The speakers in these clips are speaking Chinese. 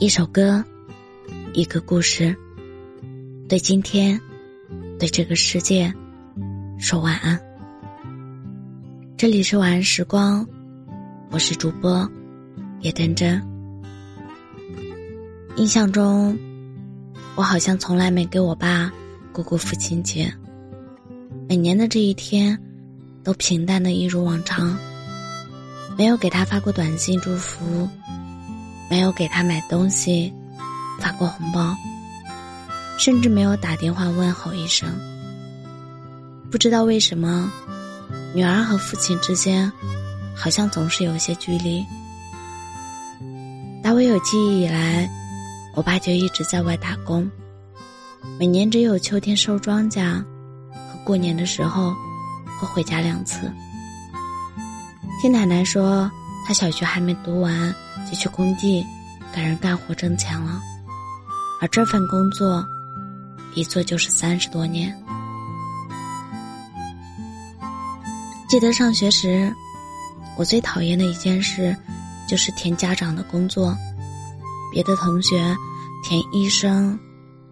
一首歌，一个故事，对今天，对这个世界，说晚安。这里是晚安时光，我是主播叶真真。印象中，我好像从来没给我爸过过父亲节。每年的这一天，都平淡的一如往常，没有给他发过短信祝福。没有给他买东西，发过红包，甚至没有打电话问候一声。不知道为什么，女儿和父亲之间，好像总是有些距离。打我有记忆以来，我爸就一直在外打工，每年只有秋天收庄稼和过年的时候会回家两次。听奶奶说，他小学还没读完。就去工地给人干活挣钱了，而这份工作一做就是三十多年。记得上学时，我最讨厌的一件事就是填家长的工作。别的同学填医生、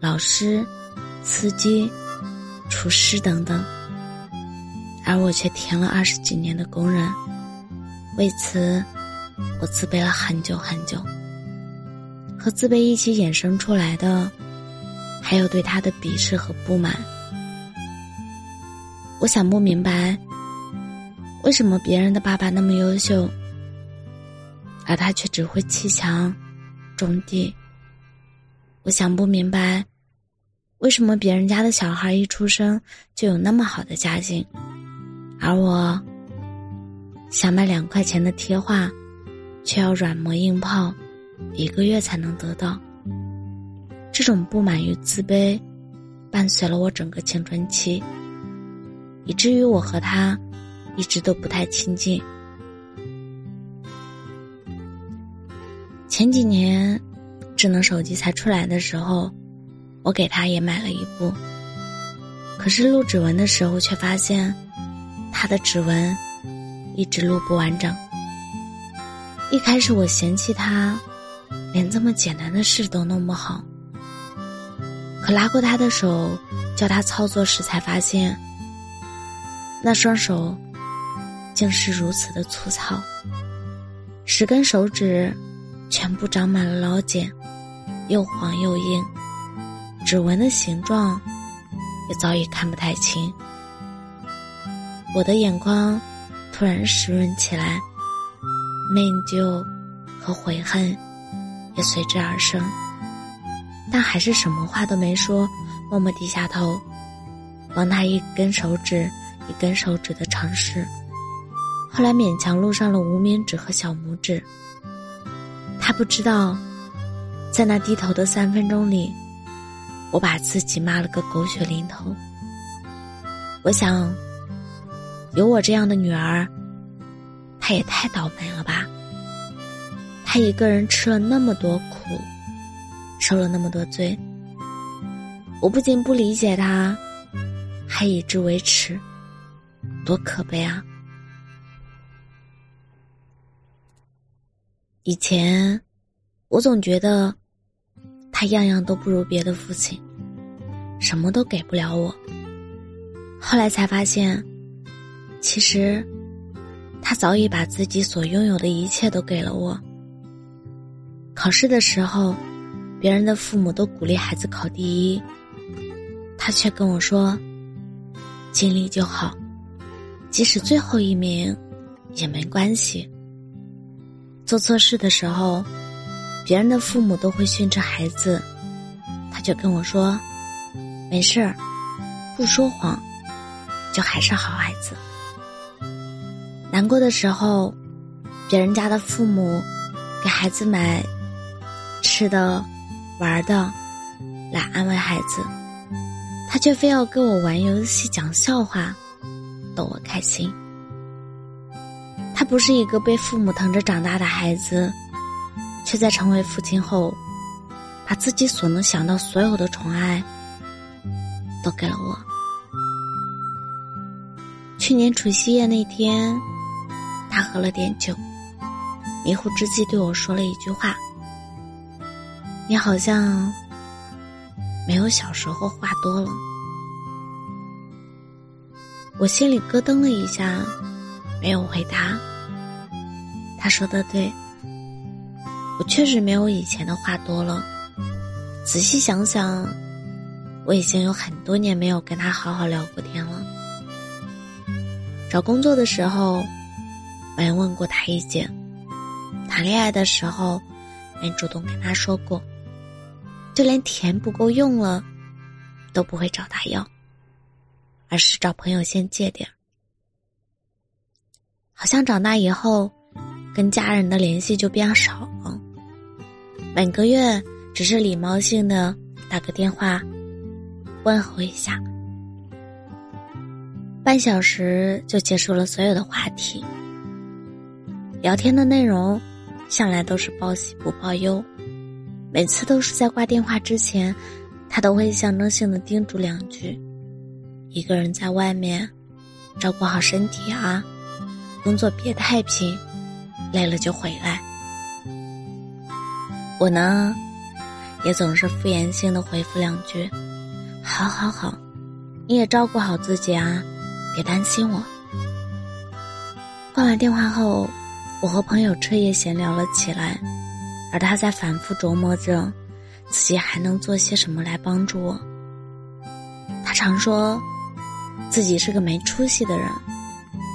老师、司机、厨师等等，而我却填了二十几年的工人。为此。我自卑了很久很久，和自卑一起衍生出来的，还有对他的鄙视和不满。我想不明白，为什么别人的爸爸那么优秀，而他却只会砌墙、种地。我想不明白，为什么别人家的小孩一出生就有那么好的家境，而我想买两块钱的贴画。却要软磨硬泡，一个月才能得到。这种不满与自卑，伴随了我整个青春期，以至于我和他一直都不太亲近。前几年，智能手机才出来的时候，我给他也买了一部。可是录指纹的时候，却发现他的指纹一直录不完整。一开始我嫌弃他，连这么简单的事都弄不好。可拉过他的手，教他操作时，才发现，那双手竟是如此的粗糙，十根手指全部长满了老茧，又黄又硬，指纹的形状也早已看不太清。我的眼光突然湿润起来。内疚和悔恨也随之而生，但还是什么话都没说，默默低下头，帮他一根手指一根手指的尝试。后来勉强录上了无名指和小拇指。他不知道，在那低头的三分钟里，我把自己骂了个狗血淋头。我想，有我这样的女儿。他也太倒霉了吧！他一个人吃了那么多苦，受了那么多罪，我不仅不理解他，还以之为耻，多可悲啊！以前，我总觉得他样样都不如别的父亲，什么都给不了我。后来才发现，其实。他早已把自己所拥有的一切都给了我。考试的时候，别人的父母都鼓励孩子考第一，他却跟我说：“尽力就好，即使最后一名也没关系。”做错事的时候，别人的父母都会训斥孩子，他就跟我说：“没事儿，不说谎，就还是好孩子。”难过的时候，别人家的父母给孩子买吃的、玩的来安慰孩子，他却非要跟我玩游戏、讲笑话，逗我开心。他不是一个被父母疼着长大的孩子，却在成为父亲后，把自己所能想到所有的宠爱都给了我。去年除夕夜那天。他喝了点酒，迷糊之际对我说了一句话：“你好像没有小时候话多了。”我心里咯噔了一下，没有回答。他说的对，我确实没有以前的话多了。仔细想想，我已经有很多年没有跟他好好聊过天了。找工作的时候，没问过他意见；谈恋爱的时候，没主动跟他说过；就连钱不够用了，都不会找他要。而是找朋友先借点好像长大以后，跟家人的联系就变少了。每个月只是礼貌性的打个电话，问候一下，半小时就结束了所有的话题。聊天的内容向来都是报喜不报忧，每次都是在挂电话之前，他都会象征性的叮嘱两句。一个人在外面，照顾好身体啊！工作别太拼，累了就回来。我呢，也总是敷衍性的回复两句：“好好好，你也照顾好自己啊，别担心我。”挂完电话后，我和朋友彻夜闲聊了起来，而他在反复琢磨着自己还能做些什么来帮助我。他常说。自己是个没出息的人，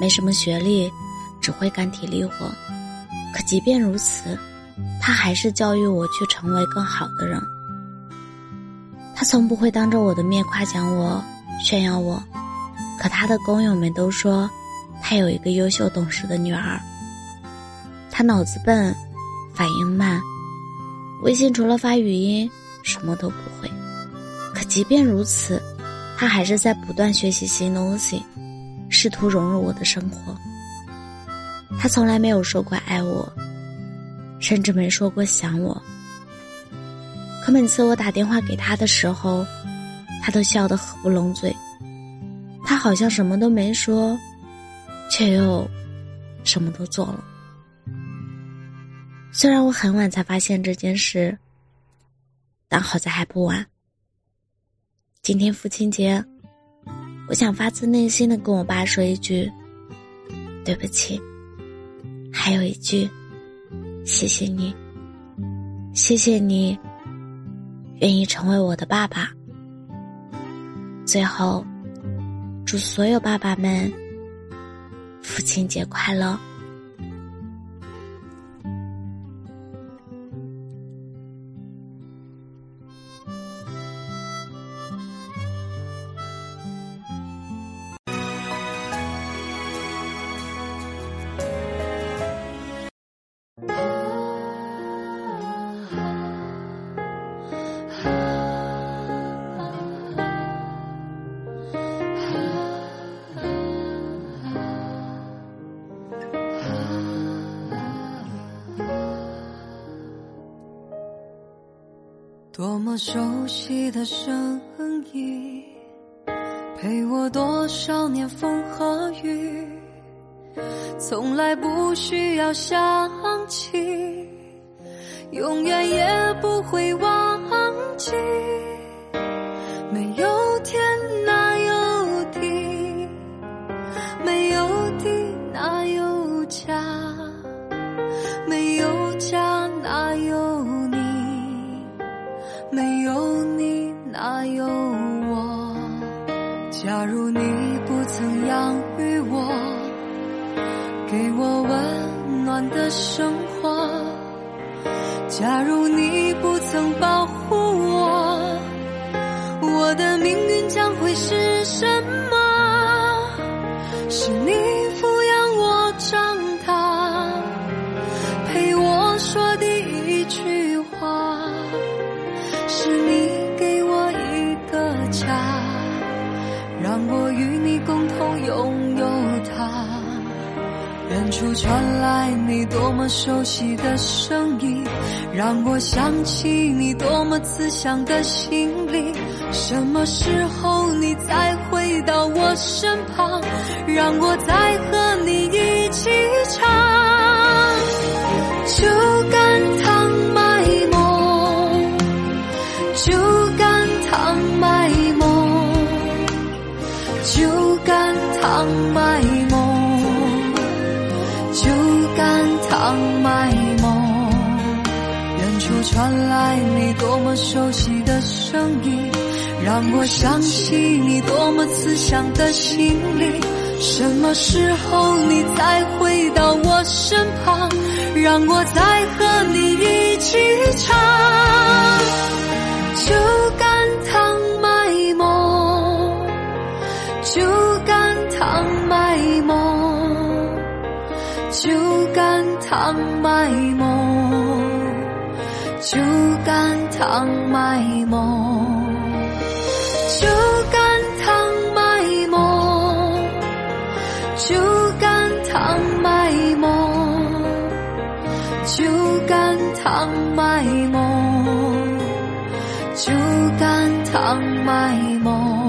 没什么学历，只会干体力活。可即便如此，他还是教育我去成为更好的人。他从不会当着我的面夸奖我、炫耀我，可他的工友们都说他有一个优秀懂事的女儿。他脑子笨，反应慢，微信除了发语音什么都不会。可即便如此。他还是在不断学习新东西，试图融入我的生活。他从来没有说过爱我，甚至没说过想我。可每次我打电话给他的时候，他都笑得合不拢嘴。他好像什么都没说，却又什么都做了。虽然我很晚才发现这件事，但好在还不晚。今天父亲节，我想发自内心的跟我爸说一句：“对不起。”还有一句：“谢谢你，谢谢你，愿意成为我的爸爸。”最后，祝所有爸爸们父亲节快乐。多么熟悉的声音，陪我多少年风和雨，从来不需要想起，永远也不会忘记。假如你不曾养育我，给我温暖的生活；假如你不曾保护我，我的命运将会是什么？是你抚养我长大，陪我说第一句话。是你处传来你多么熟悉的声音，让我想起你多么慈祥的心灵。什么时候你再回到我身旁，让我再和你一起唱？传来你多么熟悉的声音，让我想起你多么慈祥的心灵。什么时候你再回到我身旁，让我再和你一起唱？酒干倘卖梦，酒干倘卖梦，酒干倘卖梦，干倘卖梦，酒干倘卖梦，酒干倘卖梦，酒干倘卖梦。酒干倘卖梦，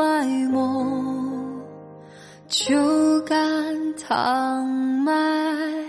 卖梦，酒干倘卖。